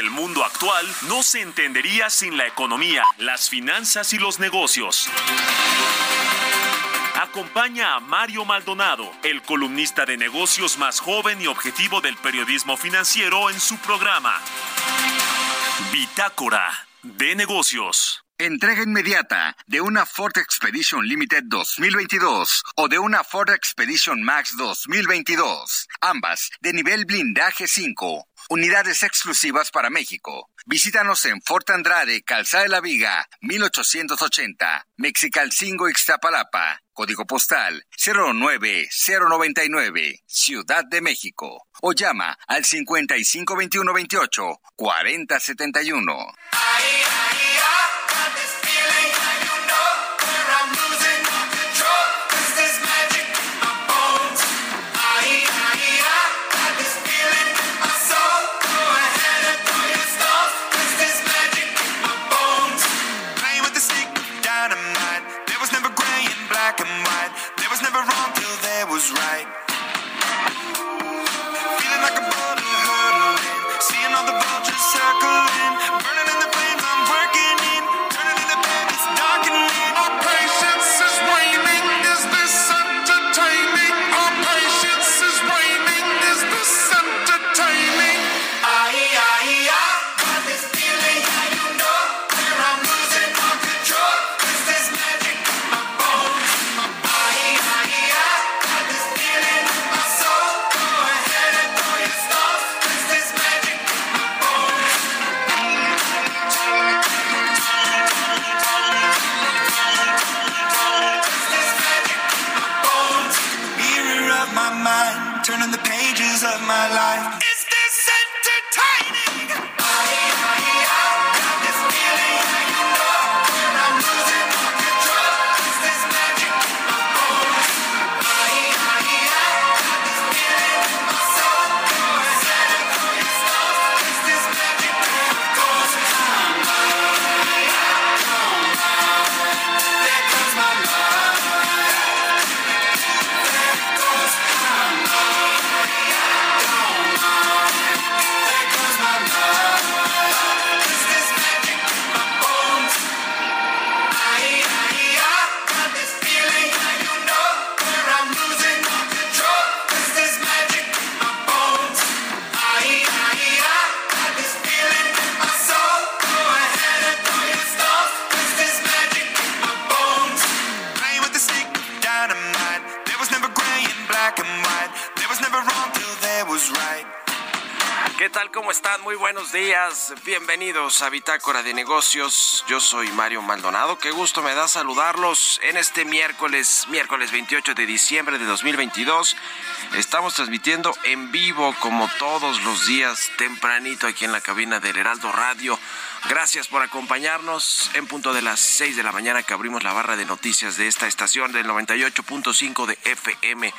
El mundo actual no se entendería sin la economía, las finanzas y los negocios. Acompaña a Mario Maldonado, el columnista de negocios más joven y objetivo del periodismo financiero en su programa. Bitácora de negocios. Entrega inmediata de una Ford Expedition Limited 2022 o de una Ford Expedition Max 2022, ambas de nivel blindaje 5. Unidades exclusivas para México. Visítanos en Fort Andrade, Calzada de la Viga, 1880, Mexicalcingo, Ixtapalapa. Código postal 09099, Ciudad de México. O llama al 552128 4071. Playing buenos días. Bienvenidos a Bitácora de Negocios. Yo soy Mario Maldonado. Qué gusto me da saludarlos en este miércoles, miércoles 28 de diciembre de 2022. Estamos transmitiendo en vivo como todos los días tempranito aquí en la cabina del Heraldo Radio. Gracias por acompañarnos en punto de las 6 de la mañana que abrimos la barra de noticias de esta estación del 98.5 de FM.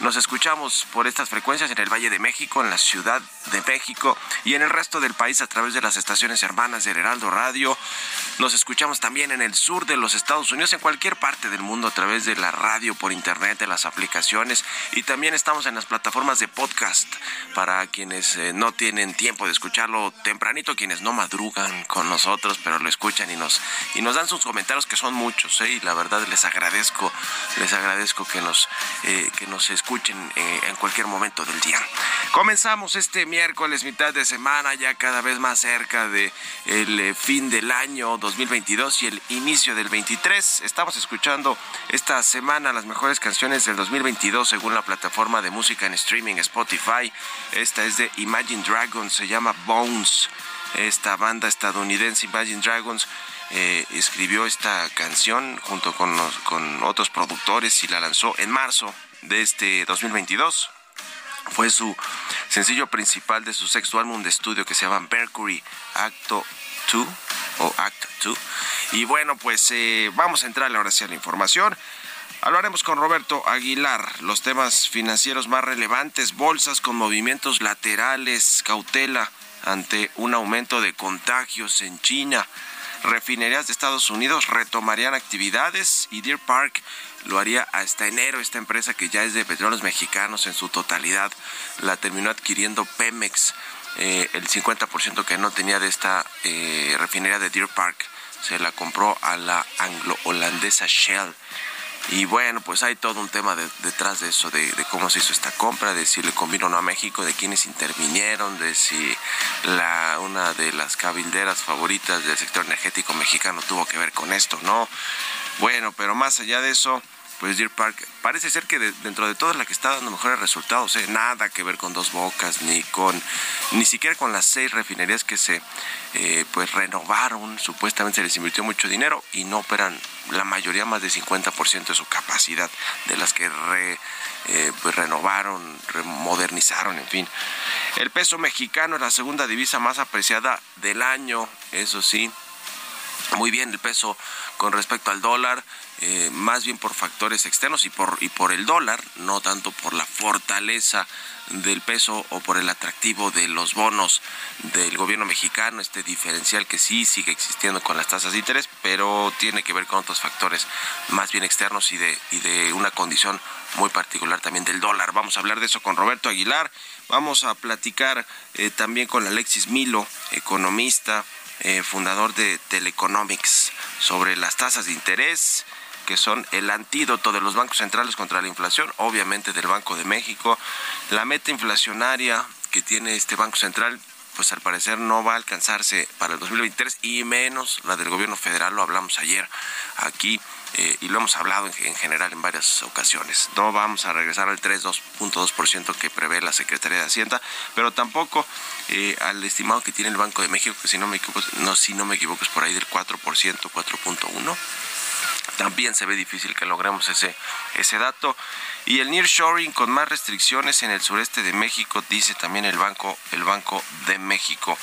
Nos escuchamos por estas frecuencias en el Valle de México, en la Ciudad de México y en el resto del país a través de las estaciones hermanas del Heraldo Radio. Nos escuchamos también en el sur de los Estados Unidos, en cualquier parte del mundo a través de la radio, por internet, de las aplicaciones y también estamos en las plataformas de podcast para quienes eh, no tienen tiempo de escucharlo tempranito, quienes no madrugan con nosotros, pero lo escuchan y nos y nos dan sus comentarios que son muchos, ¿eh? y la verdad les agradezco, les agradezco que nos eh, que nos escuchen eh, en cualquier momento del día. Comenzamos este miércoles, mitad de semana, ya cada vez más cerca de eh, fin del año 2022 y el inicio del 23. Estamos escuchando esta semana las mejores canciones del 2022 según la plataforma de música en streaming Spotify. Esta es de Imagine Dragons, se llama Bones. Esta banda estadounidense Imagine Dragons eh, escribió esta canción junto con, con otros productores y la lanzó en marzo de este 2022. Fue su sencillo principal de su sexto álbum de estudio que se llama Mercury Acto 2 o Act 2. Y bueno, pues eh, vamos a entrar ahora sí a la información. Hablaremos con Roberto Aguilar, los temas financieros más relevantes, bolsas con movimientos laterales, cautela ante un aumento de contagios en China. Refinerías de Estados Unidos retomarían actividades y Deer Park lo haría hasta enero. Esta empresa que ya es de petróleos mexicanos en su totalidad la terminó adquiriendo Pemex. Eh, el 50% que no tenía de esta eh, refinería de Deer Park se la compró a la anglo-holandesa Shell. Y bueno, pues hay todo un tema de- detrás de eso, de, cómo se hizo esta compra, de si le convino no a México, de quiénes intervinieron, de si una de las cabilderas favoritas del sector energético mexicano tuvo que ver con esto, ¿no? Bueno, pero más allá de eso, pues Deer Park parece ser que de- dentro de todas la que está dando mejores resultados, ¿eh? nada que ver con dos bocas, ni con, ni siquiera con las seis refinerías que se eh, pues renovaron, supuestamente se les invirtió mucho dinero y no operan la mayoría más de 50% de su capacidad de las que re- eh, pues renovaron, modernizaron, en fin. El peso mexicano es la segunda divisa más apreciada del año, eso sí, muy bien el peso con respecto al dólar, eh, más bien por factores externos y por, y por el dólar, no tanto por la fortaleza del peso o por el atractivo de los bonos del gobierno mexicano, este diferencial que sí sigue existiendo con las tasas de interés, pero tiene que ver con otros factores más bien externos y de, y de una condición muy particular también del dólar. Vamos a hablar de eso con Roberto Aguilar, vamos a platicar eh, también con Alexis Milo, economista, eh, fundador de Teleconomics, sobre las tasas de interés que son el antídoto de los bancos centrales contra la inflación, obviamente del Banco de México. La meta inflacionaria que tiene este Banco Central, pues al parecer no va a alcanzarse para el 2023 y menos la del gobierno federal, lo hablamos ayer aquí eh, y lo hemos hablado en, en general en varias ocasiones. No vamos a regresar al 3.2% que prevé la Secretaría de Hacienda, pero tampoco eh, al estimado que tiene el Banco de México, que si no me equivoco, no, si no me equivoco es por ahí del 4%, 4.1% también se ve difícil que logremos ese, ese dato. Y el nearshoring con más restricciones en el sureste de México, dice también el Banco, el Banco de México.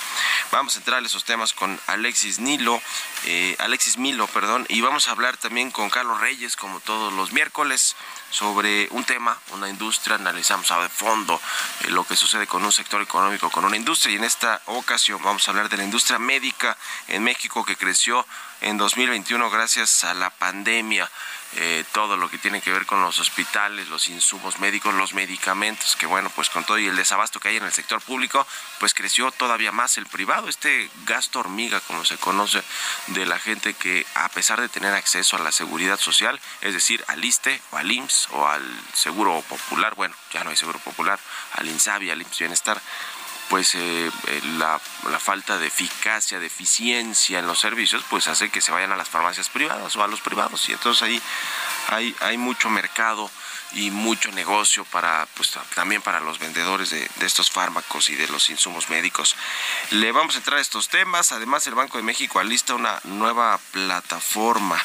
Vamos a entrar a esos temas con Alexis Nilo, eh, Alexis Milo, perdón, y vamos a hablar también con Carlos Reyes, como todos los miércoles, sobre un tema, una industria, analizamos a fondo eh, lo que sucede con un sector económico, con una industria, y en esta ocasión vamos a hablar de la industria médica en México que creció en 2021 gracias a la pandemia. Eh, todo lo que tiene que ver con los hospitales, los insumos médicos, los medicamentos, que bueno, pues con todo y el desabasto que hay en el sector público, pues creció todavía más el privado, este gasto hormiga, como se conoce, de la gente que a pesar de tener acceso a la seguridad social, es decir, al ISTE o al IMSS o al Seguro Popular, bueno, ya no hay Seguro Popular, al INSABI, al IMSS Bienestar, pues la, falta de eficacia, de eficiencia en los servicios, pues hace que se vayan a las farmacias privadas o a los privados. Y entonces ahí hay, hay mucho mercado y mucho negocio para pues también para los vendedores de, de, estos fármacos y de los insumos médicos. Le vamos a entrar a estos temas. Además, el Banco de México alista una nueva plataforma.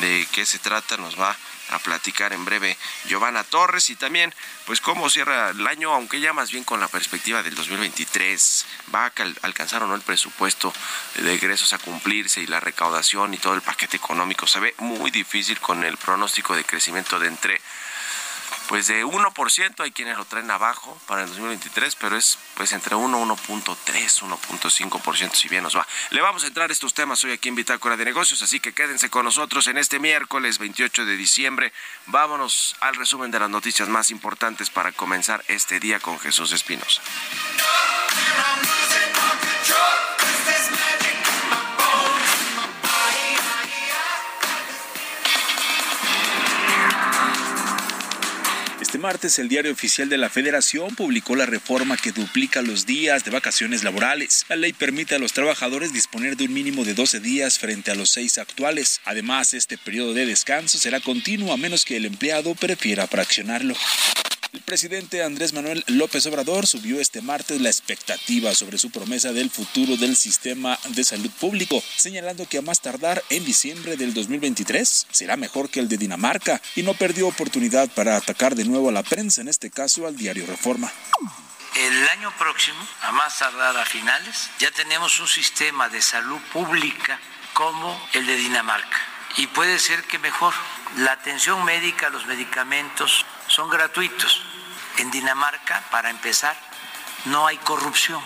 ¿De qué se trata? Nos va a platicar en breve Giovanna Torres y también pues cómo cierra el año, aunque ya más bien con la perspectiva del 2023, va a alcanzar o no el presupuesto de egresos a cumplirse y la recaudación y todo el paquete económico. Se ve muy difícil con el pronóstico de crecimiento de entre pues de 1%, hay quienes lo traen abajo para el 2023, pero es pues entre 1, 1.3, 1.5% si bien nos va. Le vamos a entrar a estos temas hoy aquí en Bitácora de Negocios, así que quédense con nosotros en este miércoles 28 de diciembre. Vámonos al resumen de las noticias más importantes para comenzar este día con Jesús Espinosa. Este martes, el diario oficial de la Federación publicó la reforma que duplica los días de vacaciones laborales. La ley permite a los trabajadores disponer de un mínimo de 12 días frente a los seis actuales. Además, este periodo de descanso será continuo a menos que el empleado prefiera fraccionarlo. El presidente Andrés Manuel López Obrador subió este martes la expectativa sobre su promesa del futuro del sistema de salud público, señalando que a más tardar en diciembre del 2023 será mejor que el de Dinamarca y no perdió oportunidad para atacar de nuevo a la prensa, en este caso al diario Reforma. El año próximo, a más tardar a finales, ya tenemos un sistema de salud pública como el de Dinamarca. Y puede ser que mejor. La atención médica, los medicamentos son gratuitos. En Dinamarca, para empezar, no hay corrupción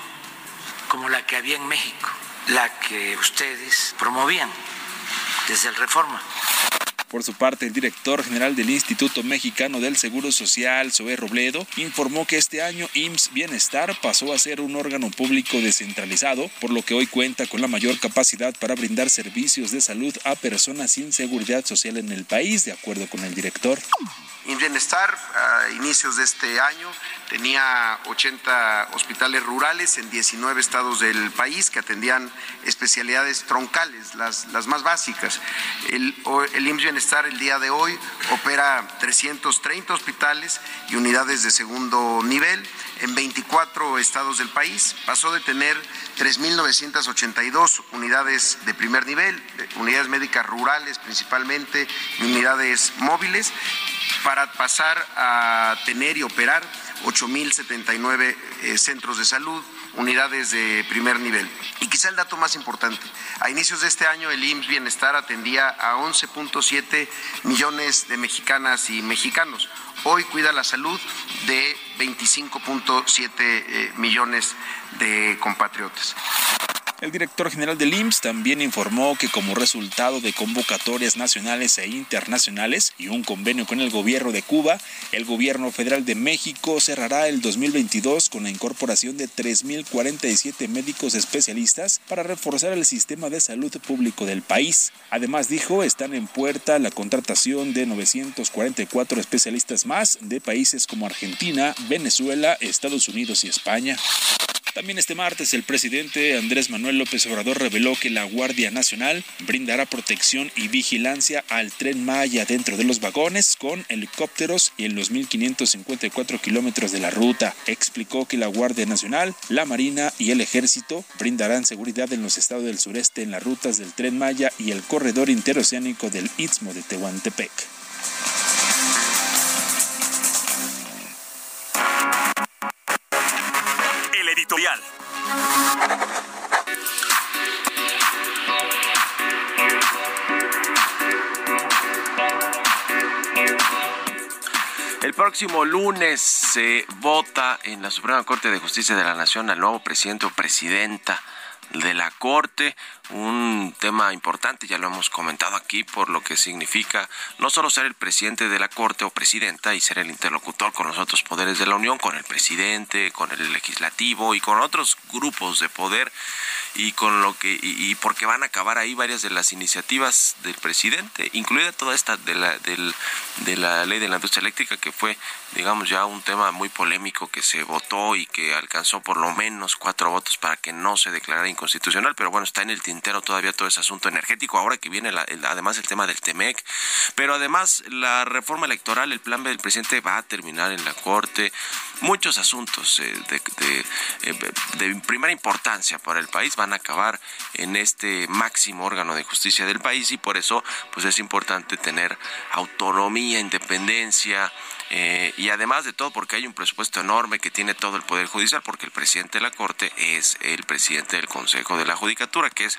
como la que había en México, la que ustedes promovían desde el Reforma. Por su parte, el director general del Instituto Mexicano del Seguro Social, Zoé Robledo, informó que este año IMSS Bienestar pasó a ser un órgano público descentralizado, por lo que hoy cuenta con la mayor capacidad para brindar servicios de salud a personas sin seguridad social en el país, de acuerdo con el director. Bienestar, a inicios de este año, tenía 80 hospitales rurales en 19 estados del país que atendían especialidades troncales, las, más básicas. El, el el día de hoy opera 330 hospitales y unidades de segundo nivel en 24 estados del país. Pasó de tener 3.982 unidades de primer nivel, unidades médicas rurales principalmente unidades móviles, para pasar a tener y operar 8.079 eh, centros de salud, unidades de primer nivel. Y quizá el dato más importante, a inicios de este año el IMSS Bienestar atendía a 11.7 millones de mexicanas y mexicanos. Hoy cuida la salud de 25.7 eh, millones de compatriotas. El director general del IMSS también informó que como resultado de convocatorias nacionales e internacionales y un convenio con el gobierno de Cuba, el gobierno federal de México cerrará el 2022 con la incorporación de 3.047 médicos especialistas para reforzar el sistema de salud público del país. Además, dijo, están en puerta la contratación de 944 especialistas más de países como Argentina, Venezuela, Estados Unidos y España. También este martes el presidente Andrés Manuel López Obrador reveló que la Guardia Nacional brindará protección y vigilancia al tren Maya dentro de los vagones con helicópteros y en los 1.554 kilómetros de la ruta. Explicó que la Guardia Nacional, la Marina y el Ejército brindarán seguridad en los estados del sureste en las rutas del tren Maya y el corredor interoceánico del Istmo de Tehuantepec. El próximo lunes se vota en la Suprema Corte de Justicia de la Nación al nuevo presidente o presidenta de la Corte, un tema importante, ya lo hemos comentado aquí, por lo que significa no solo ser el presidente de la Corte o presidenta y ser el interlocutor con los otros poderes de la Unión, con el presidente, con el legislativo y con otros grupos de poder y con lo que y, y porque van a acabar ahí varias de las iniciativas del presidente, incluida toda esta de la del, de la ley de la industria eléctrica que fue digamos ya un tema muy polémico que se votó y que alcanzó por lo menos cuatro votos para que no se declarara inconstitucional, pero bueno, está en el tintero todavía todo ese asunto energético, ahora que viene la, además el tema del TEMEC, pero además la reforma electoral, el plan B del presidente va a terminar en la Corte, muchos asuntos eh, de, eh, de primera importancia para el país van a acabar en este máximo órgano de justicia del país y por eso pues es importante tener autonomía, independencia, eh, y además de todo porque hay un presupuesto enorme que tiene todo el Poder Judicial, porque el presidente de la Corte es el presidente del Consejo de la Judicatura, que es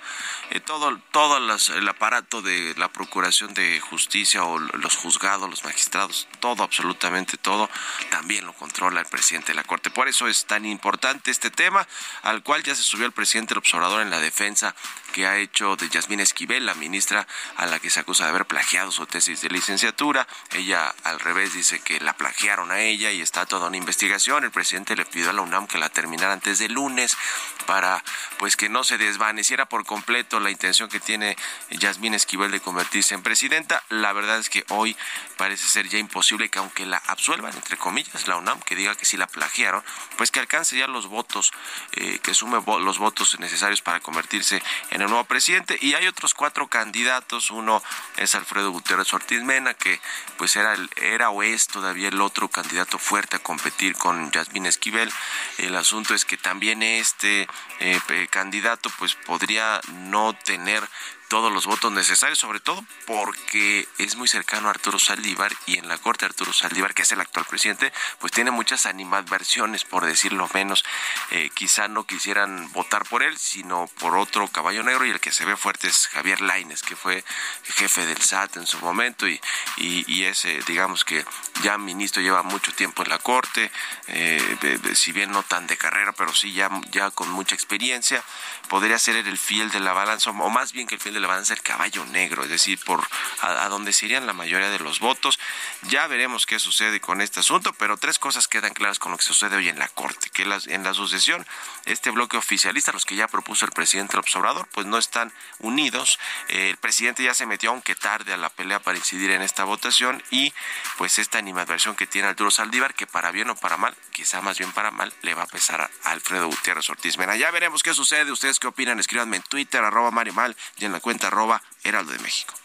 eh, todo, todo las, el aparato de la Procuración de Justicia o los juzgados, los magistrados, todo, absolutamente todo, también lo controla el presidente de la Corte. Por eso es tan importante este tema, al cual ya se subió el presidente del observador en la defensa que ha hecho de Yasmín Esquivel, la ministra a la que se acusa de haber plagiado su tesis de licenciatura. Ella al revés dice que la plagiaron a ella y está toda una investigación. El presidente le pidió a la UNAM que la terminara antes del lunes para pues que no se desvaneciera por completo la intención que tiene Yasmín Esquivel de convertirse en presidenta. La verdad es que hoy parece ser ya imposible que aunque la absuelvan, entre comillas, la UNAM, que diga que sí la plagiaron, pues que alcance ya los votos, eh, que sume vo los votos necesarios para convertirse en el nuevo presidente. Y hay otros cuatro candidatos. Uno es Alfredo Gutiérrez Ortiz Mena, que pues era, el, era o es todavía el otro candidato fuerte a competir con Jasmine Esquivel. El asunto es que también este eh, candidato pues podría no tener todos los votos necesarios, sobre todo porque es muy cercano a Arturo Saldívar y en la corte Arturo Saldívar, que es el actual presidente, pues tiene muchas animadversiones, por decirlo menos. Eh, quizá no quisieran votar por él, sino por otro caballo negro y el que se ve fuerte es Javier Laines, que fue jefe del SAT en su momento y, y, ese, digamos que ya ministro lleva mucho tiempo en la corte, eh, si bien no tan de carrera, pero sí ya, ya con mucha experiencia, podría ser el fiel de la balanza, o más bien que el fiel de la balanza el caballo negro, es decir, por a, donde se irían la mayoría de los votos. Ya veremos qué sucede con este asunto, pero tres cosas quedan claras con lo que sucede hoy en la Corte, que en la sucesión, este bloque oficialista, los que ya propuso el presidente López Obrador, pues no están unidos. Eh, el presidente ya se metió, aunque tarde, a la pelea para incidir en esta votación y pues esta animadversión que tiene Arturo Saldívar, que para bien o para mal, quizá más bien para mal, le va a pesar a Alfredo Gutiérrez Ortiz Mena. Ya veremos qué sucede. ¿Ustedes qué opinan? Escríbanme en Twitter, arroba Mario Mal y en la cuenta arroba Heraldo de México.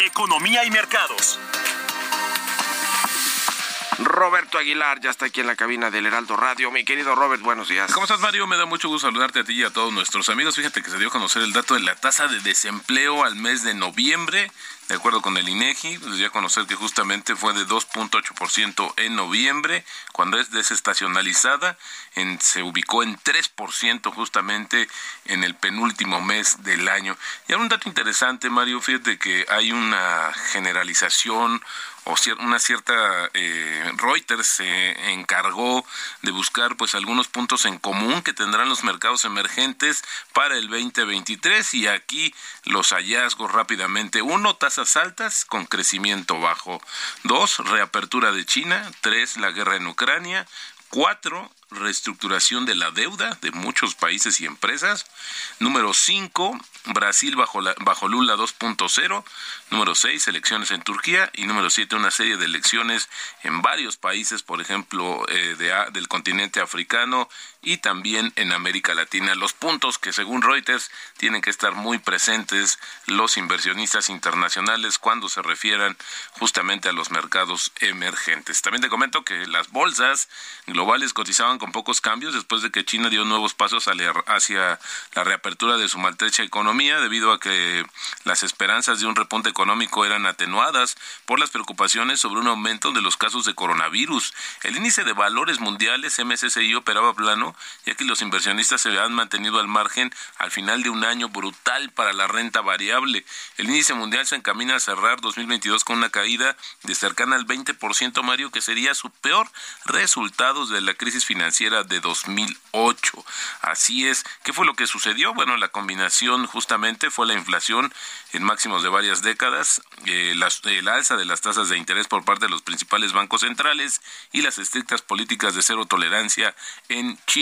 Economía y mercados. Roberto Aguilar ya está aquí en la cabina del Heraldo Radio. Mi querido Robert, buenos días. ¿Cómo estás, Mario? Me da mucho gusto saludarte a ti y a todos nuestros amigos. Fíjate que se dio a conocer el dato de la tasa de desempleo al mes de noviembre. De acuerdo con el INEGI, pues ya conocer que justamente fue de 2.8% en noviembre, cuando es desestacionalizada, en, se ubicó en 3% justamente en el penúltimo mes del año. Y hay un dato interesante, Mario, fíjate que hay una generalización o una cierta eh, Reuters se encargó de buscar pues algunos puntos en común que tendrán los mercados emergentes para el 2023 y aquí los hallazgos rápidamente uno altas con crecimiento bajo dos reapertura de China tres la guerra en Ucrania cuatro reestructuración de la deuda de muchos países y empresas. Número 5, Brasil bajo, bajo Lula 2.0. Número 6, elecciones en Turquía. Y número 7, una serie de elecciones en varios países, por ejemplo, eh, de, del continente africano y también en América Latina. Los puntos que según Reuters tienen que estar muy presentes los inversionistas internacionales cuando se refieran justamente a los mercados emergentes. También te comento que las bolsas globales cotizaban con pocos cambios después de que China dio nuevos pasos hacia la reapertura de su maltrecha economía debido a que las esperanzas de un repunte económico eran atenuadas por las preocupaciones sobre un aumento de los casos de coronavirus. El índice de valores mundiales MSCI operaba plano ya que los inversionistas se han mantenido al margen al final de un año brutal para la renta variable. El índice mundial se encamina a cerrar 2022 con una caída de cercana al 20%, Mario, que sería su peor resultado de la crisis financiera de 2008. Así es. ¿Qué fue lo que sucedió? Bueno, la combinación justamente fue la inflación en máximos de varias décadas, eh, el alza de las tasas de interés por parte de los principales bancos centrales y las estrictas políticas de cero tolerancia en China.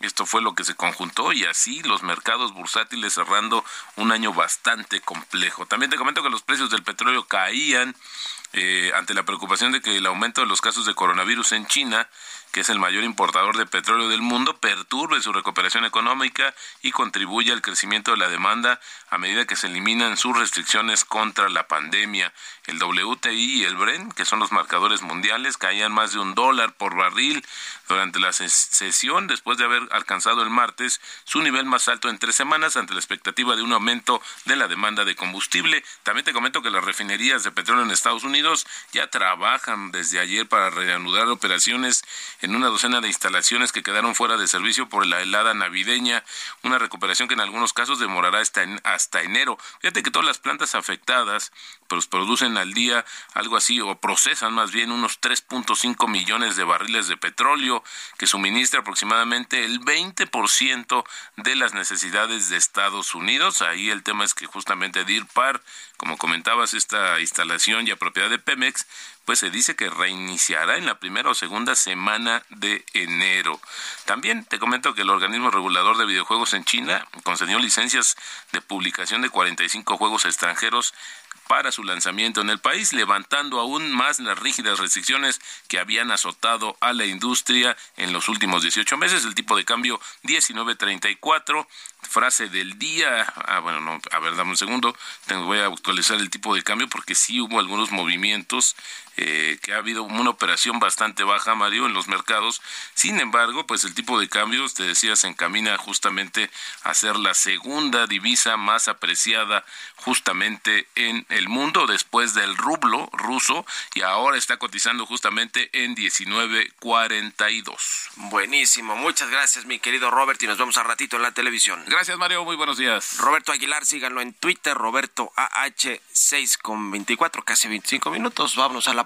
Esto fue lo que se conjuntó y así los mercados bursátiles cerrando un año bastante complejo. También te comento que los precios del petróleo caían eh, ante la preocupación de que el aumento de los casos de coronavirus en China que es el mayor importador de petróleo del mundo, perturbe su recuperación económica y contribuye al crecimiento de la demanda a medida que se eliminan sus restricciones contra la pandemia. El WTI y el Brent, que son los marcadores mundiales, caían más de un dólar por barril durante la sesión después de haber alcanzado el martes su nivel más alto en tres semanas ante la expectativa de un aumento de la demanda de combustible. También te comento que las refinerías de petróleo en Estados Unidos ya trabajan desde ayer para reanudar operaciones en una docena de instalaciones que quedaron fuera de servicio por la helada navideña, una recuperación que en algunos casos demorará hasta, enero. Fíjate que todas las plantas afectadas pues producen al día algo así o procesan más bien unos 3.5 millones de barriles de petróleo que suministra aproximadamente el 20% de las necesidades de Estados Unidos. Ahí el tema es que justamente DIRPAR, como comentabas, esta instalación ya propiedad de Pemex, pues se dice que reiniciará en la primera o segunda semana de enero. También te comento que el organismo regulador de videojuegos en China concedió licencias de publicación de 45 juegos extranjeros para su lanzamiento en el país, levantando aún más las rígidas restricciones que habían azotado a la industria en los últimos 18 meses. El tipo de cambio 1934 frase del día. Ah, bueno, no, a ver, dame un segundo. Voy a actualizar el tipo de cambio porque sí hubo algunos movimientos eh, que ha habido una operación bastante baja, Mario, en los mercados. Sin embargo, pues el tipo de cambio, te decía, se encamina justamente a ser la segunda divisa más apreciada justamente en el mundo después del rublo ruso y ahora está cotizando justamente en 19.42. Buenísimo, muchas gracias mi querido Robert y nos vemos a ratito en la televisión. Gracias Mario, muy buenos días. Roberto Aguilar, síganlo en Twitter, Roberto AH6 con 24, casi 25 minutos. Vámonos a la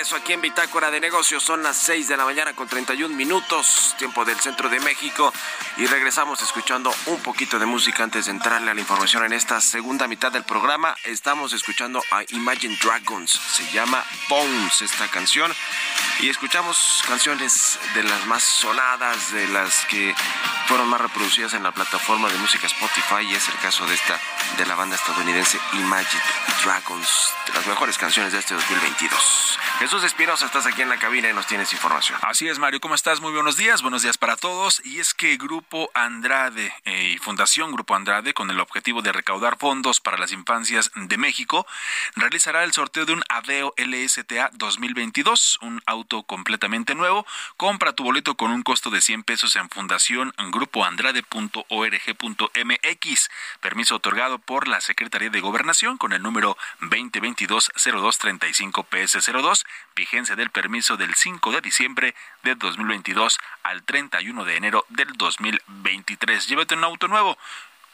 Regreso aquí en Bitácora de Negocios. Son las 6 de la mañana con 31 minutos, tiempo del centro de México. Y regresamos escuchando un poquito de música antes de entrarle a la información en esta segunda mitad del programa. Estamos escuchando a Imagine Dragons. Se llama Bones esta canción. Y escuchamos canciones de las más sonadas, de las que fueron más reproducidas en la plataforma de música Spotify. Y es el caso de esta, de la banda estadounidense Imagine Dragons. De las mejores canciones de este 2022. Jesús Espinosa, estás aquí en la cabina y nos tienes información. Así es, Mario. ¿Cómo estás? Muy buenos días. Buenos días para todos. Y es que Grupo Andrade eh, y Fundación Grupo Andrade, con el objetivo de recaudar fondos para las infancias de México, realizará el sorteo de un Aveo LSTA 2022, un auto completamente nuevo. Compra tu boleto con un costo de 100 pesos en Fundación grupoandrade.org.mx. Permiso otorgado por la Secretaría de Gobernación con el número 2022-0235-PS02. Vigencia del permiso del 5 de diciembre de 2022 al 31 de enero del 2023. Llévate un auto nuevo.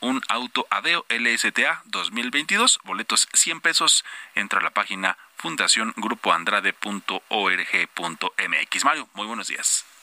Un auto Aveo LSTA 2022, boletos 100 pesos. Entra a la página fundaciongrupoandrade.org.mx. Mario, muy buenos días.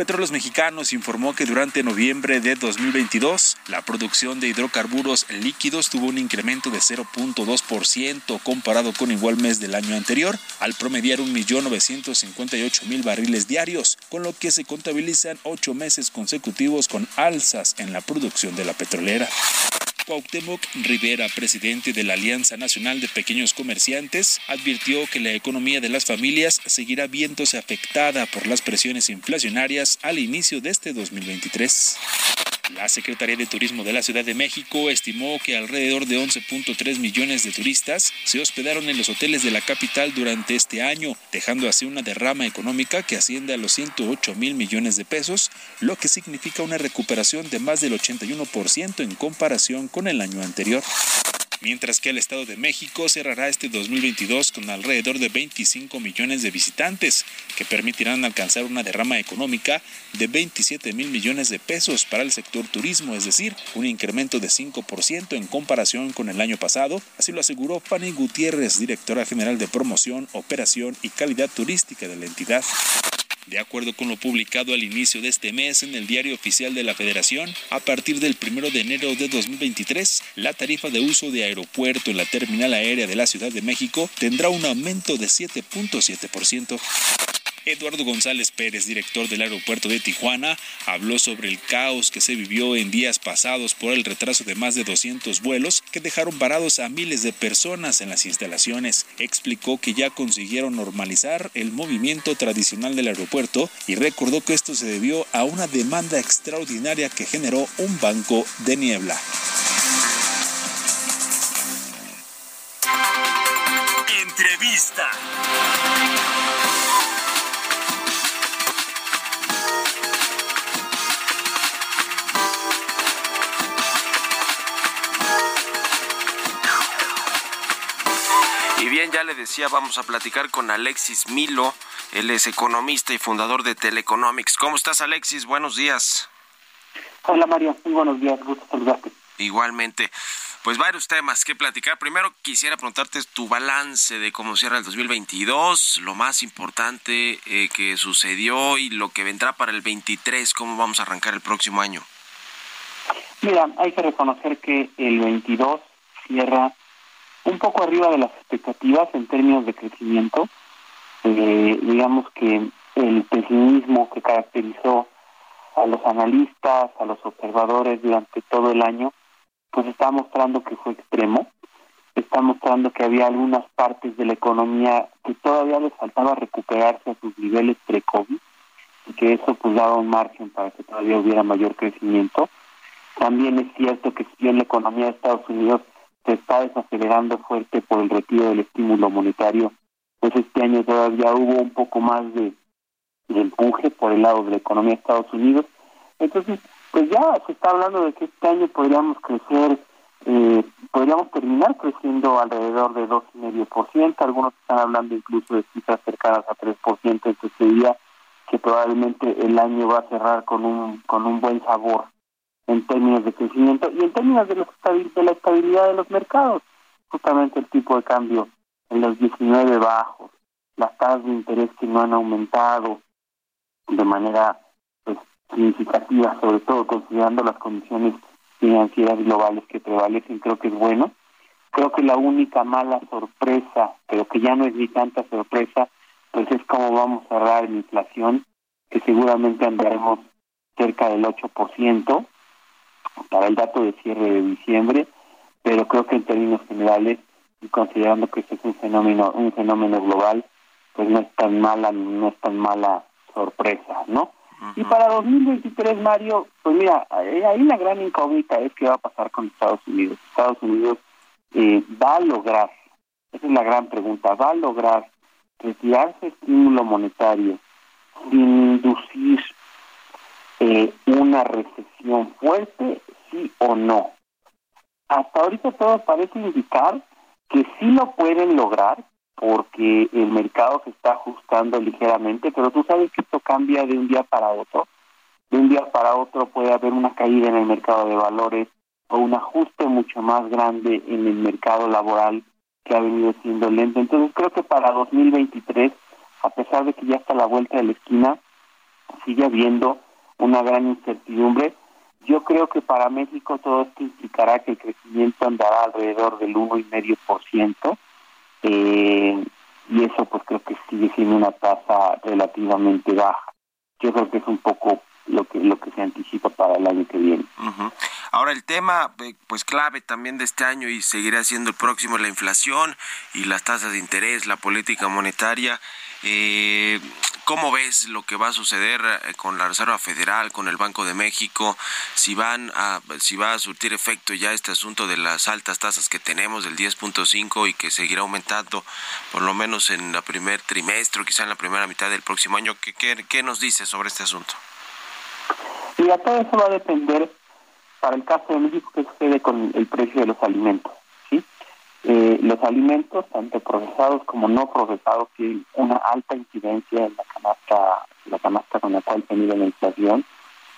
Petróleos Mexicanos informó que durante noviembre de 2022 la producción de hidrocarburos líquidos tuvo un incremento de 0.2% comparado con igual mes del año anterior, al promediar 1.958.000 barriles diarios, con lo que se contabilizan ocho meses consecutivos con alzas en la producción de la petrolera. Cuauhtémoc Rivera, presidente de la Alianza Nacional de Pequeños Comerciantes, advirtió que la economía de las familias seguirá viéndose afectada por las presiones inflacionarias al inicio de este 2023. La Secretaría de Turismo de la Ciudad de México estimó que alrededor de 11.3 millones de turistas se hospedaron en los hoteles de la capital durante este año, dejando así una derrama económica que asciende a los 108 mil millones de pesos, lo que significa una recuperación de más del 81% en comparación con el año anterior mientras que el Estado de México cerrará este 2022 con alrededor de 25 millones de visitantes, que permitirán alcanzar una derrama económica de 27 mil millones de pesos para el sector turismo, es decir, un incremento de 5% en comparación con el año pasado, así lo aseguró Fanny Gutiérrez, directora general de promoción, operación y calidad turística de la entidad. De acuerdo con lo publicado al inicio de este mes en el Diario Oficial de la Federación, a partir del 1 de enero de 2023, la tarifa de uso de aeropuerto en la terminal aérea de la Ciudad de México tendrá un aumento de 7.7%. Eduardo González Pérez, director del aeropuerto de Tijuana, habló sobre el caos que se vivió en días pasados por el retraso de más de 200 vuelos que dejaron varados a miles de personas en las instalaciones. Explicó que ya consiguieron normalizar el movimiento tradicional del aeropuerto y recordó que esto se debió a una demanda extraordinaria que generó un banco de niebla. Entrevista. Bien, ya le decía, vamos a platicar con Alexis Milo. Él es economista y fundador de Teleconomics. ¿Cómo estás, Alexis? Buenos días. Hola, Mario. Muy buenos días. Gusto saludarte. Igualmente. Pues varios temas que platicar. Primero quisiera preguntarte tu balance de cómo cierra el 2022, lo más importante eh, que sucedió y lo que vendrá para el 23, cómo vamos a arrancar el próximo año. Mira, hay que reconocer que el 22 cierra un poco arriba de las expectativas en términos de crecimiento. Eh, digamos que el pesimismo que caracterizó a los analistas, a los observadores durante todo el año, pues está mostrando que fue extremo, está mostrando que había algunas partes de la economía que todavía les faltaba recuperarse a sus niveles pre-COVID y que eso pues daba un margen para que todavía hubiera mayor crecimiento. También es cierto que si bien la economía de Estados Unidos se está desacelerando fuerte por el retiro del estímulo monetario, pues este año todavía hubo un poco más de, empuje por el lado de la economía de Estados Unidos. Entonces, pues ya se está hablando de que este año podríamos crecer, eh, podríamos terminar creciendo alrededor de 2,5%, algunos están hablando incluso de cifras cercanas a 3%, entonces sería que probablemente el año va a cerrar con un, con un buen sabor en términos de crecimiento y en términos de, de la estabilidad de los mercados, justamente el tipo de cambio en los 19 bajos, las tasas de interés que no han aumentado de manera pues, significativa, sobre todo considerando las condiciones financieras globales que prevalecen, creo que es bueno. Creo que la única mala sorpresa, pero que ya no es ni tanta sorpresa, pues es cómo vamos a cerrar en inflación, que seguramente andaremos cerca del 8% para el dato de cierre de diciembre, pero creo que en términos generales y considerando que este es un fenómeno un fenómeno global, pues no es tan mala no es tan mala sorpresa, ¿no? Y para 2023, Mario, pues mira, hay hay una gran incógnita es qué va a pasar con Estados Unidos. Estados Unidos eh, va a lograr, esa es la gran pregunta, va a lograr retirarse estímulo monetario sin inducir eh, una recesión fuerte, sí o no. Hasta ahorita todo parece indicar que sí lo pueden lograr porque el mercado se está ajustando ligeramente, pero tú sabes que esto cambia de un día para otro. De un día para otro puede haber una caída en el mercado de valores o un ajuste mucho más grande en el mercado laboral que ha venido siendo lento. Entonces creo que para 2023, a pesar de que ya está a la vuelta de la esquina, sigue habiendo una gran incertidumbre. Yo creo que para México todo esto implicará que el crecimiento andará alrededor del 1,5%, eh, y eso pues creo que sigue siendo una tasa relativamente baja. Yo creo que es un poco lo que lo que se anticipa para el año que viene. Ahora el tema eh, pues clave también de este año y seguirá siendo el próximo la inflación y las tasas de interés, la política monetaria. Eh, ¿Cómo ves lo que va a suceder eh, con la Reserva Federal, con el Banco de México? Si van a si va a surtir efecto ya este asunto de las altas tasas que tenemos del 10.5 y que seguirá aumentando por lo menos en el primer trimestre, quizá en la primera mitad del próximo año. ¿Qué, qué, qué nos dice sobre este asunto? Mira, todo eso va a depender, para el caso de México, qué sucede con el precio de los alimentos. Eh, los alimentos, tanto procesados como no procesados, tienen una alta incidencia en la canasta, la canasta con la cual se mide la inflación.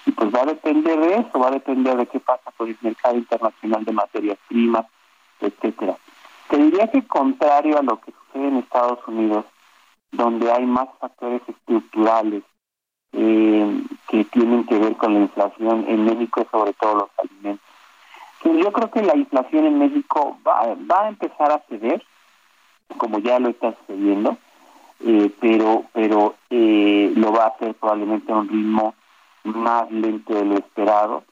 Y pues va a depender de eso, va a depender de qué pasa con el mercado internacional de materias primas, etcétera. Te diría que contrario a lo que sucede en Estados Unidos, donde hay más factores estructurales eh, que tienen que ver con la inflación en México, sobre todo los alimentos. Entonces, yo creo que la inflación en México va, va a empezar a ceder, como ya lo está sucediendo, eh, pero pero eh, lo va a hacer probablemente a un ritmo más lento de lo esperado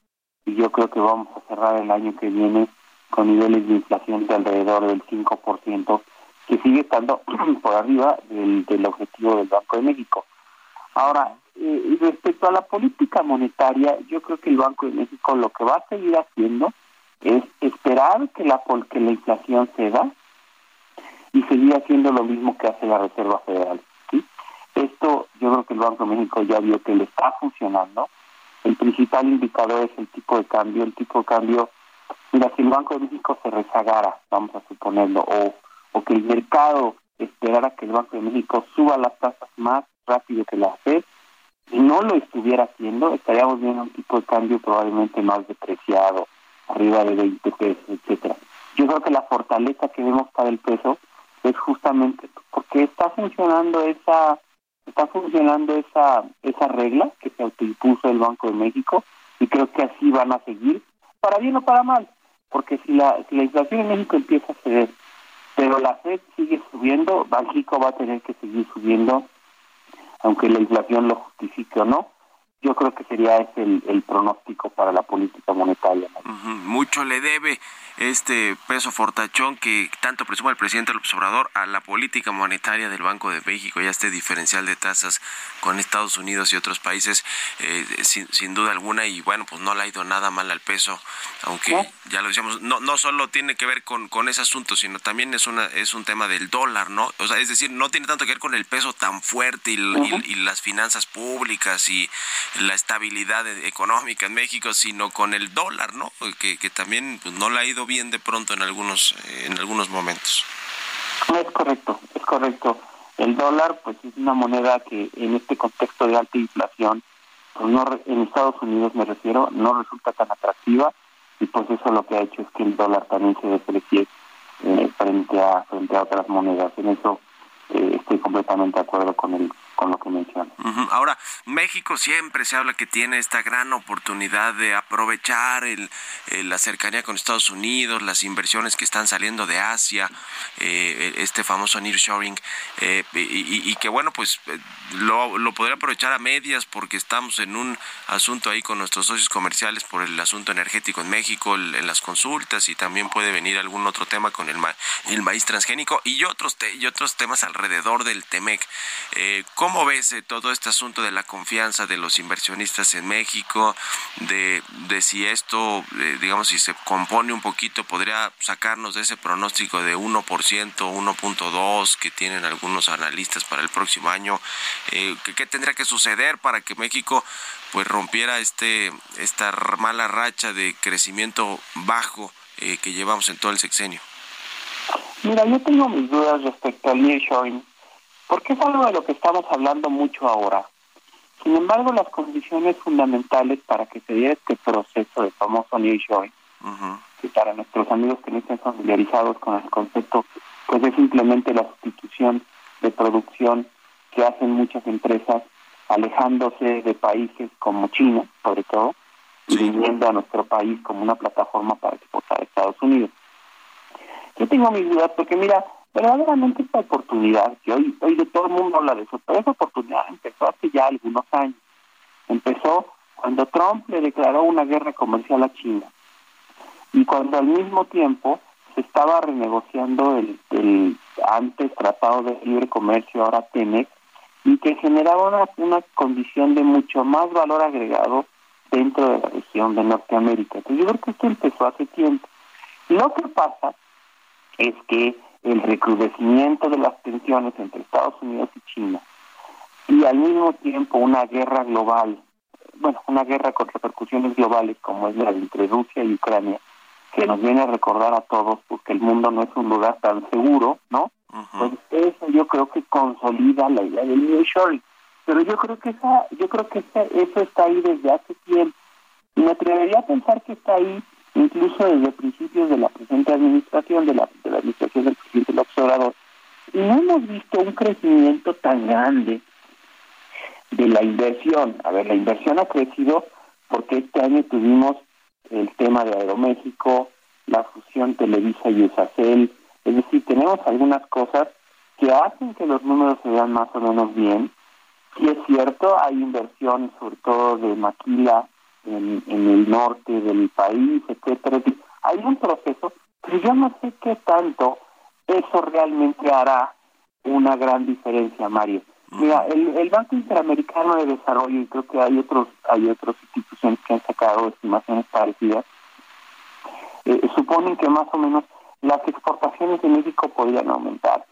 y yo creo que vamos a cerrar el año que viene con niveles de inflación de alrededor del 5%, que sigue estando por arriba del, del objetivo del Banco de México. Ahora, eh, respecto a la política monetaria, yo creo que el Banco de México lo que va a seguir haciendo es esperar que la, que la inflación ceda y seguir haciendo lo mismo que hace la Reserva Federal. ¿sí? Esto yo creo que el Banco de México ya vio que le está funcionando. El principal indicador es el tipo de cambio. El tipo de cambio, mira, si el Banco de México se rezagara, vamos a suponerlo, o, o que el mercado esperara que el Banco de México suba las tasas más rápido que la FED, y no lo estuviera haciendo, estaríamos viendo un tipo de cambio probablemente más depreciado, arriba de 20 pesos, etcétera. Yo creo que la fortaleza que vemos para el peso es justamente porque está funcionando esa está funcionando esa esa regla que se autoimpuso el Banco de México y creo que así van a seguir para bien o para mal porque si la si la inflación en México empieza a ceder pero la Fed sigue subiendo Banxico va a tener que seguir subiendo aunque la inflación lo justifique o no yo creo que sería ese el, el pronóstico para la política monetaria Mucho le debe este peso fortachón que tanto presume el presidente López Obrador a la política monetaria del Banco de México y a este diferencial de tasas con Estados Unidos y otros países eh, sin, sin duda alguna y bueno pues no le ha ido nada mal al peso aunque ya lo decíamos no no solo tiene que ver con, con ese asunto sino también es una es un tema del dólar no o sea es decir no tiene tanto que ver con el peso tan fuerte y, y- y las finanzas públicas y la estabilidad e- económica en México sino con el dólar no que, que también pues, no le ha ido bien de pronto en algunos en algunos momentos Es correcto, es correcto. El dólar, pues, es una moneda que en este contexto de alta inflación, pues no en Estados Unidos me refiero, no resulta tan atractiva y pues eso lo que ha hecho es que el dólar también se deprecie eh, frente a frente a otras monedas. En eso eh, estoy completamente de acuerdo con el con lo que menciona. Ujú. Ahora, México siempre se habla que tiene esta gran oportunidad de aprovechar el, eh, la cercanía con Estados Unidos, las inversiones que están saliendo de Asia, eh, este famoso nearshoring, eh, y, que bueno, pues eh, lo, lo podría aprovechar a medias porque estamos en un asunto ahí con nuestros socios comerciales por el asunto energético en México, el- en las consultas y también puede venir algún otro tema con el, ma- el maíz transgénico y otros, te- y otros temas alrededor del TEMEC. ¿Cómo ves eh, todo este asunto de la confianza de los inversionistas en México? De, de si esto, eh, digamos, si se compone un poquito, podría sacarnos de ese pronóstico de 1%, 1.2% que tienen algunos analistas para el próximo año. Eh, ¿qué, tendría que suceder para que México pues rompiera este esta mala racha de crecimiento bajo eh, que llevamos en todo el sexenio? Mira, yo tengo mis dudas respecto al nearshoring, porque es algo de lo que estamos hablando mucho ahora. Sin embargo, las condiciones fundamentales para que se diera este proceso de famoso nearshoring, que para nuestros amigos que no estén familiarizados con el concepto, pues es simplemente la sustitución de producción que hacen muchas empresas alejándose de países como China, sobre todo, y viniendo a nuestro país como una plataforma para exportar a Estados Unidos. Yo tengo mis dudas porque mira, verdaderamente esta oportunidad, que hoy, hoy de todo el mundo habla de eso, pero esa oportunidad empezó hace ya algunos años. Empezó cuando Trump le declaró una guerra comercial a China y cuando al mismo tiempo se estaba renegociando el, el antes tratado de libre comercio, ahora TEMEC, y que generaba una, una condición de mucho más valor agregado dentro de la región de Norteamérica. Entonces yo creo que esto empezó hace tiempo. Lo que pasa es que el recrudecimiento de las tensiones entre Estados Unidos y China y al mismo tiempo una guerra global, bueno, una guerra con repercusiones globales como es la entre Rusia y Ucrania, que nos viene a recordar a todos porque el mundo no es un lugar tan seguro, ¿no? Pues eso yo creo que consolida la idea del New Shoring. Pero yo creo que esa, yo creo que esa, eso está ahí desde hace tiempo. Y me atrevería a pensar que está ahí incluso desde principios de la presente administración, de la, administración del presidente López Obrador. No hemos visto un crecimiento tan grande de la inversión. A ver, la inversión ha crecido porque este año tuvimos el tema de Aeroméxico, la fusión Televisa y Usacel, es decir, tenemos algunas cosas que hacen que los números se vean más o menos bien. Y es cierto, hay inversión sobre todo de maquila en, en el norte del país, etcétera. Hay un proceso, pero yo no sé qué tanto eso realmente hará una gran diferencia, Mario. Mira, el, el Banco Interamericano de Desarrollo, y creo que hay otros, hay otras instituciones que han sacado estimaciones parecidas, eh, suponen que más o menos las exportaciones de México podrían aumentar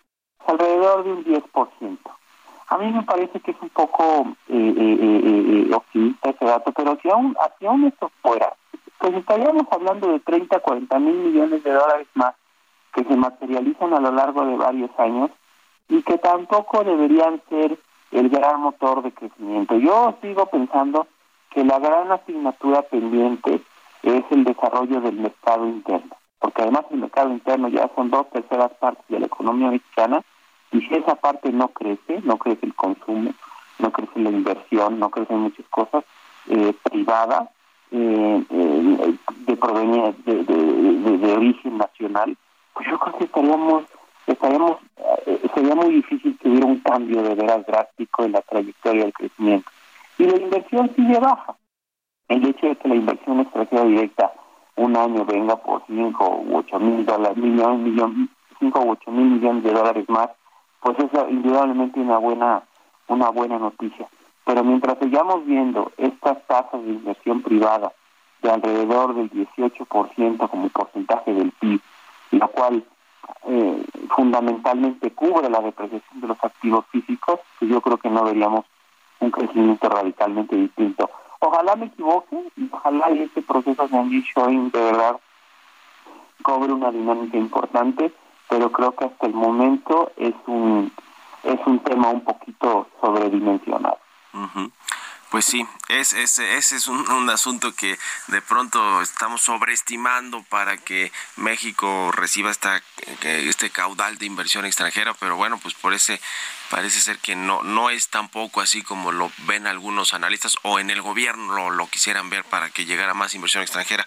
alrededor de un 10%. A mí me parece que es un poco eh, eh, eh, eh, optimista ese dato, pero si aún, si aún esto fuera, pues estaríamos hablando de 30, 40 mil millones de dólares más que se materializan a lo largo de varios años y que tampoco deberían ser el gran motor de crecimiento. Yo sigo pensando que la gran asignatura pendiente es el desarrollo del mercado interno, porque además el mercado interno ya son dos terceras partes de la economía mexicana y si esa parte no crece, no crece el consumo, no crece la inversión, no crecen muchas cosas eh, privadas eh, eh, de proveniencia de, origen nacional, pues yo creo que estaríamos estaríamos eh, sería muy difícil que hubiera un cambio de veras drástico en la trayectoria del crecimiento. Y la inversión sigue baja. El hecho de que la inversión extranjera directa un año venga por 5 u 8 mil dólares, millón, millón, 5 u 8 mil millones de dólares más, pues es indudablemente una buena, una buena noticia. Pero mientras sigamos viendo estas tasas de inversión privada de alrededor del 18% como porcentaje del PIB, la cual eh, fundamentalmente cubre la depreciación de los activos físicos, que yo creo que no veríamos un crecimiento radicalmente distinto. Ojalá me equivoque y ojalá este proceso de showing de verdad cobre una dinámica importante, pero creo que hasta el momento es un es un tema un poquito sobredimensionado. Pues sí, es, es, ese es un, un asunto que de pronto estamos sobreestimando para que México reciba esta, este caudal de inversión extranjera, pero bueno, pues por ese parece ser que no, no es tampoco así como lo ven algunos analistas o en el gobierno lo, lo quisieran ver para que llegara más inversión extranjera.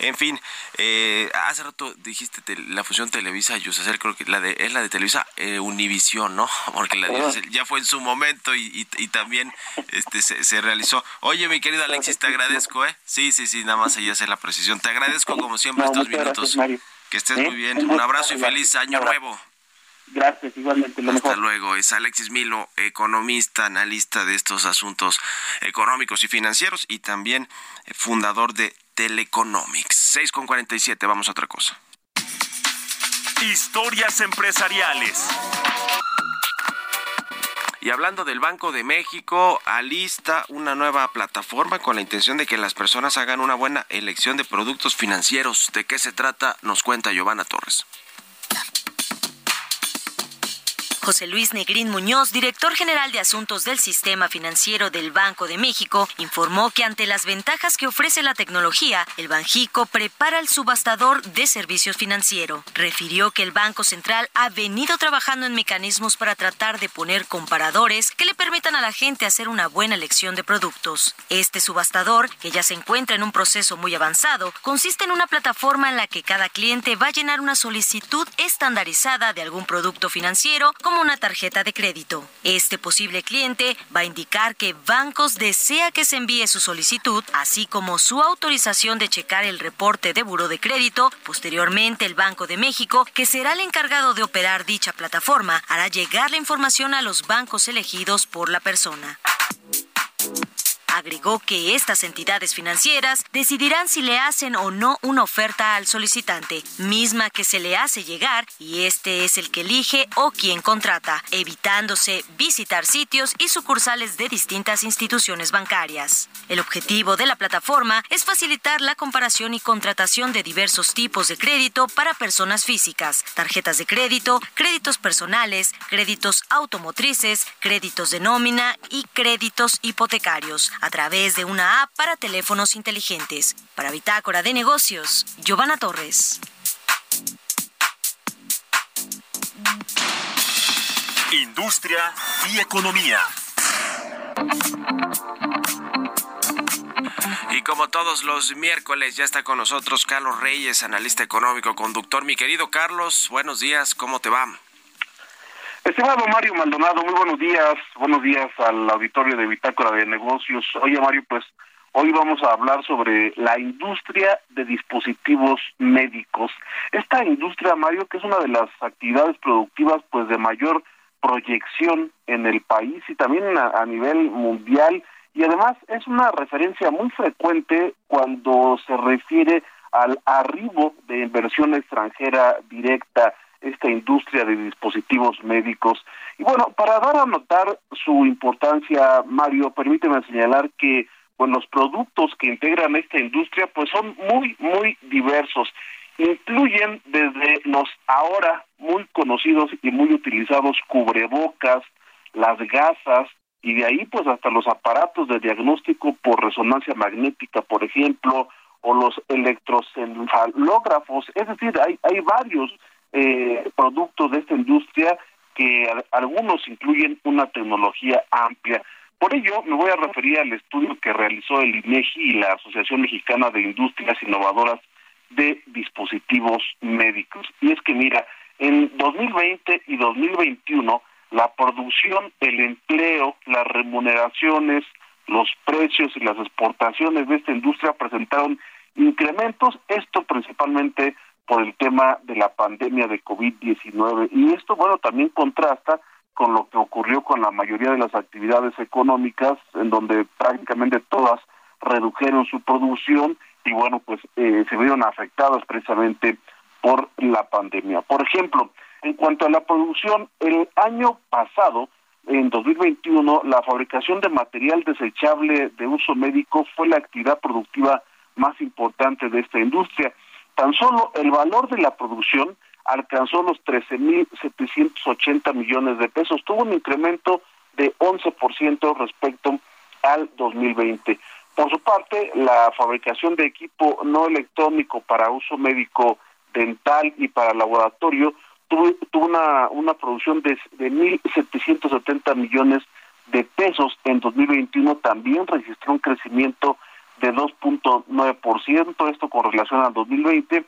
En fin, eh, hace rato dijiste te- la fusión Televisa y Yusacel, creo que la de, es la de Televisa eh, Univisión, ¿no? Porque la de ya fue en su momento y, y, y también este se, se realizó. Oye, mi querido Alexis, te agradezco, ¿eh? Sí, sí, sí, nada más ahí hacer la precisión. Te agradezco como siempre No, estos minutos. gracias, Mario. Que estés ¿Eh? muy bien. Un abrazo y feliz año nuevo. Gracias, igualmente. Lo Hasta mejor. luego. Es Alexis Milo, economista, analista de estos asuntos económicos y financieros y también eh, fundador de Teleconomics. 6 con 47, vamos a otra cosa. Historias empresariales. Y hablando del Banco de México, alista una nueva plataforma con la intención de que las personas hagan una buena elección de productos financieros. ¿De qué se trata? Nos cuenta Giovanna Torres. José Luis Negrín Muñoz, director general de Asuntos del Sistema Financiero del Banco de México, informó que ante las ventajas que ofrece la tecnología, el Banjico prepara el subastador de servicios financieros. Refirió que el Banco Central ha venido trabajando en mecanismos para tratar de poner comparadores que le permitan a la gente hacer una buena elección de productos. Este subastador, que ya se encuentra en un proceso muy avanzado, consiste en una plataforma en la que cada cliente va a llenar una solicitud estandarizada de algún producto financiero como una tarjeta de crédito. Este posible cliente va a indicar que bancos desea que se envíe su solicitud, así como su autorización de checar el reporte de buro de crédito. Posteriormente, el Banco de México, que será el encargado de operar dicha plataforma, hará llegar la información a los bancos elegidos por la persona. Agregó que estas entidades financieras decidirán si le hacen o no una oferta al solicitante, misma que se le hace llegar y este es el que elige o quien contrata, evitándose visitar sitios y sucursales de distintas instituciones bancarias. El objetivo de la plataforma es facilitar la comparación y contratación de diversos tipos de crédito para personas físicas, tarjetas de crédito, créditos personales, créditos automotrices, créditos de nómina y créditos hipotecarios a través de una app para teléfonos inteligentes. Para Bitácora de Negocios, Giovanna Torres. Industria y economía. Y como todos los miércoles ya está con nosotros Carlos Reyes, analista económico, conductor. Mi querido Carlos, buenos días, ¿cómo te va? Estimado Mario Maldonado, muy buenos días. Buenos días al auditorio de Bitácora de Negocios. Oye, Mario, pues hoy vamos a hablar sobre la industria de dispositivos médicos. Esta industria, Mario, que es una de las actividades productivas pues de mayor proyección en el país y también a, a nivel mundial y además es una referencia muy frecuente cuando se refiere al arribo de inversión extranjera directa esta industria de dispositivos médicos. Y bueno, para dar a notar su importancia, Mario, permíteme señalar que pues, los productos que integran esta industria pues son muy, muy diversos. Incluyen desde los ahora muy conocidos y muy utilizados cubrebocas, las gasas, y de ahí pues hasta los aparatos de diagnóstico por resonancia magnética, por ejemplo, o los electroencefalógrafos, es decir, hay, hay varios eh, productos de esta industria que algunos incluyen una tecnología amplia. Por ello, me voy a referir al estudio que realizó el INEGI y la Asociación Mexicana de Industrias Innovadoras de Dispositivos Médicos. Y es que, mira, en 2020 y 2021, la producción, el empleo, las remuneraciones, los precios y las exportaciones de esta industria presentaron incrementos, esto principalmente por el tema de la pandemia de COVID-19. Y esto, bueno, también contrasta con lo que ocurrió con la mayoría de las actividades económicas, en donde prácticamente todas redujeron su producción y, bueno, pues eh, se vieron afectadas precisamente por la pandemia. Por ejemplo, en cuanto a la producción, el año pasado, en 2021, la fabricación de material desechable de uso médico fue la actividad productiva más importante de esta industria. Tan solo el valor de la producción alcanzó los 13.780 millones de pesos, tuvo un incremento de 11% respecto al 2020. Por su parte, la fabricación de equipo no electrónico para uso médico dental y para laboratorio tuvo, una, producción de, de 1.770 millones de pesos en 2021, también registró un crecimiento 2.9%, esto con relación al 2020,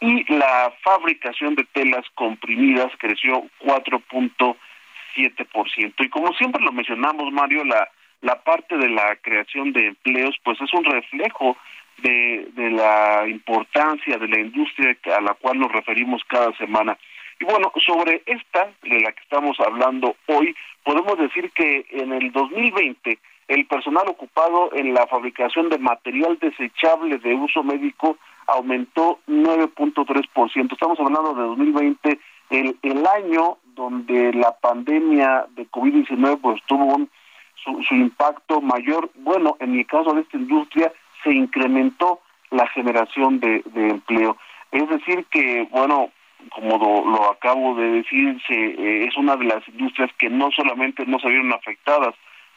y la fabricación de telas comprimidas creció 4.7%. Y como siempre lo mencionamos, Mario, la, la parte de la creación de empleos, pues es un reflejo de, de la importancia de la industria a la cual nos referimos cada semana. Y bueno, sobre esta, de la que estamos hablando hoy, podemos decir que en el 2020 el personal ocupado en la fabricación de material desechable de uso médico aumentó 9.3%. Estamos hablando de 2020, el, el año donde la pandemia de COVID-19 pues tuvo un, su, su impacto mayor. Bueno, en el caso de esta industria se incrementó la generación de, empleo. Es decir que, bueno, como lo, lo acabo de decir, se, eh, es una de las industrias que no solamente no se vieron afectadas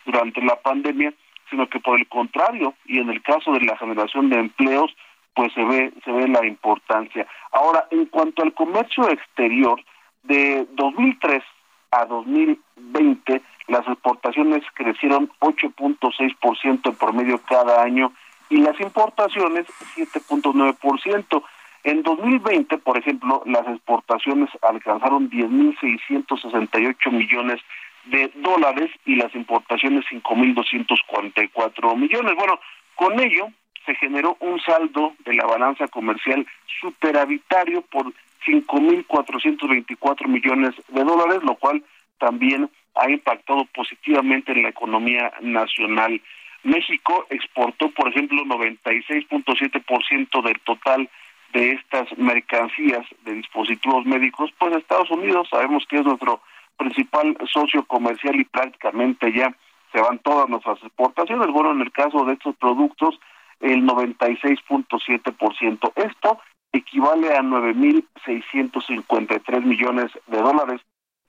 durante la pandemia, sino que por el contrario, y en el caso de la generación de empleos, pues se ve se ve la importancia. Ahora, en cuanto al comercio exterior, de 2003 a 2020, las exportaciones crecieron 8.6% en promedio cada año y las importaciones 7.9%. En 2020, por ejemplo, las exportaciones alcanzaron 10.668 millones de dólares y las importaciones 5.244 millones. Bueno, con ello se generó un saldo de la balanza comercial superavitario por 5.424 millones de dólares, lo cual también ha impactado positivamente en la economía nacional. México exportó, por ejemplo, 96.7% del total de estas mercancías de dispositivos médicos, pues Estados Unidos sabemos que es nuestro principal socio comercial y prácticamente ya se van todas nuestras exportaciones. Bueno, en el caso de estos productos, el 96.7%. Esto equivale a 9.653 millones de dólares.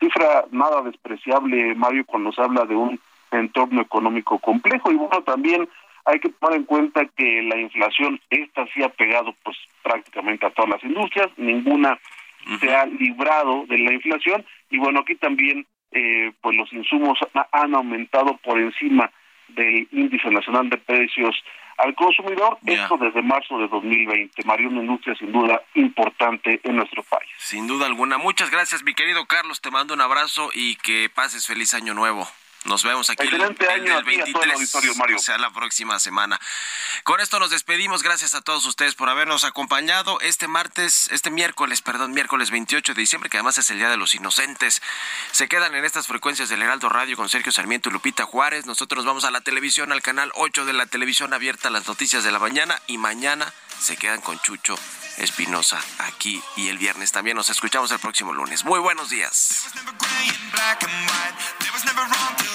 Cifra nada despreciable, Mario, cuando se habla de un entorno económico complejo. Y bueno, también hay que tomar en cuenta que la inflación, esta sí ha pegado pues prácticamente a todas las industrias, ninguna se ha librado de la inflación y bueno, aquí también eh, pues los insumos han aumentado por encima del índice nacional de precios al consumidor, esto desde marzo de 2020. Mario, una industria sin duda importante en nuestro país. Sin duda alguna. Muchas gracias, mi querido Carlos. Te mando un abrazo y que pases feliz año nuevo. Nos vemos aquí Excelente el, año el a ti y a todo el auditorio, Mario. O sea, la próxima semana. Con esto nos despedimos. Gracias a todos ustedes por habernos acompañado este martes, este miércoles, perdón, miércoles 28 de diciembre, que además es el Día de los Inocentes. Se quedan en estas frecuencias del Heraldo Radio con Sergio Sarmiento y Lupita Juárez. Nosotros vamos a la televisión, al canal 8 de la televisión abierta, las noticias de la mañana y mañana se quedan con Chucho Espinosa aquí y el viernes también nos escuchamos el próximo lunes. Muy buenos días.